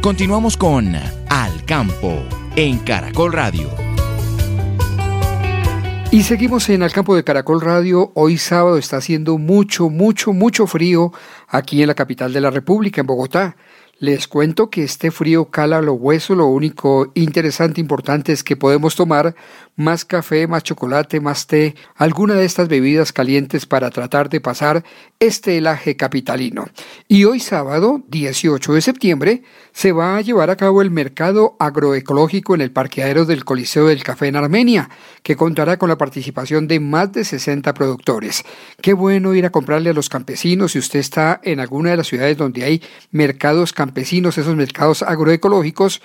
Continuamos con Al Campo en Caracol Radio. Y seguimos en Al Campo de Caracol Radio. Hoy sábado está haciendo mucho, mucho, mucho frío aquí en la capital de la República, en Bogotá. Les cuento que este frío cala los huesos, lo único interesante, importante es que podemos tomar más café, más chocolate, más té, alguna de estas bebidas calientes para tratar de pasar este helaje capitalino. Y hoy sábado, 18 de septiembre, se va a llevar a cabo el mercado agroecológico en el parqueadero del Coliseo del Café en Armenia, que contará con la participación de más de 60 productores. Qué bueno ir a comprarle a los campesinos si usted está en alguna de las ciudades donde hay mercados campesinos campesinos, esos mercados agroecológicos,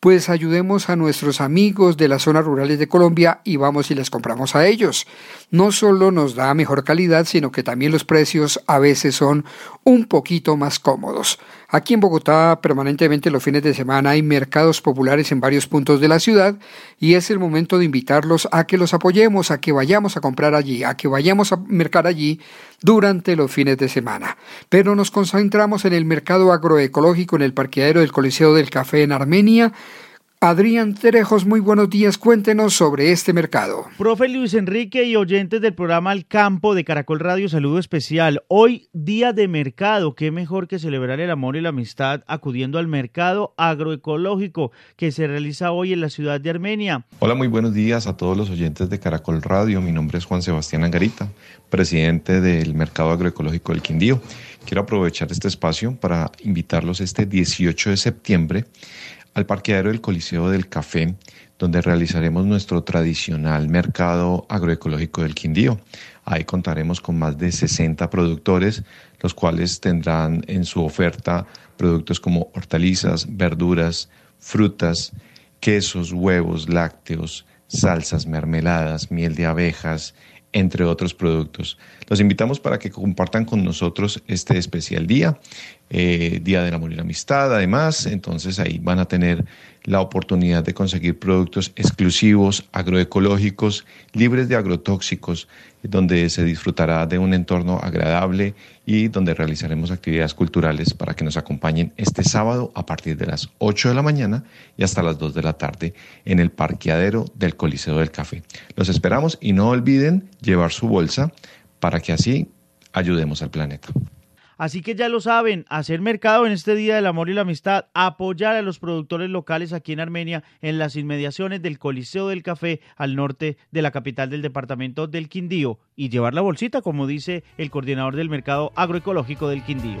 pues ayudemos a nuestros amigos de las zonas rurales de Colombia y vamos y les compramos a ellos. No solo nos da mejor calidad, sino que también los precios a veces son un poquito más cómodos. Aquí en Bogotá permanentemente los fines de semana hay mercados populares en varios puntos de la ciudad y es el momento de invitarlos a que los apoyemos, a que vayamos a comprar allí, a que vayamos a mercar allí durante los fines de semana. Pero nos concentramos en el mercado agroecológico en el parqueadero del Coliseo del Café en Armenia, Adrián Terejos, muy buenos días. Cuéntenos sobre este mercado. Profe Luis Enrique y oyentes del programa Al Campo de Caracol Radio, saludo especial. Hoy, día de mercado. Qué mejor que celebrar el amor y la amistad acudiendo al mercado agroecológico que se realiza hoy en la ciudad de Armenia. Hola, muy buenos días a todos los oyentes de Caracol Radio. Mi nombre es Juan Sebastián Angarita, presidente del Mercado Agroecológico del Quindío. Quiero aprovechar este espacio para invitarlos este 18 de septiembre al parqueadero del Coliseo del Café, donde realizaremos nuestro tradicional mercado agroecológico del Quindío. Ahí contaremos con más de 60 productores, los cuales tendrán en su oferta productos como hortalizas, verduras, frutas, quesos, huevos, lácteos, salsas, mermeladas, miel de abejas, entre otros productos. Los invitamos para que compartan con nosotros este especial día, eh, Día del Amor y la Amistad, además, entonces ahí van a tener la oportunidad de conseguir productos exclusivos, agroecológicos, libres de agrotóxicos, donde se disfrutará de un entorno agradable y donde realizaremos actividades culturales para que nos acompañen este sábado a partir de las 8 de la mañana y hasta las 2 de la tarde en el parqueadero del Coliseo del Café. Los esperamos y no olviden llevar su bolsa para que así ayudemos al planeta. Así que ya lo saben, hacer mercado en este Día del Amor y la Amistad, apoyar a los productores locales aquí en Armenia, en las inmediaciones del Coliseo del Café al norte de la capital del departamento del Quindío y llevar la bolsita, como dice el coordinador del mercado agroecológico del Quindío.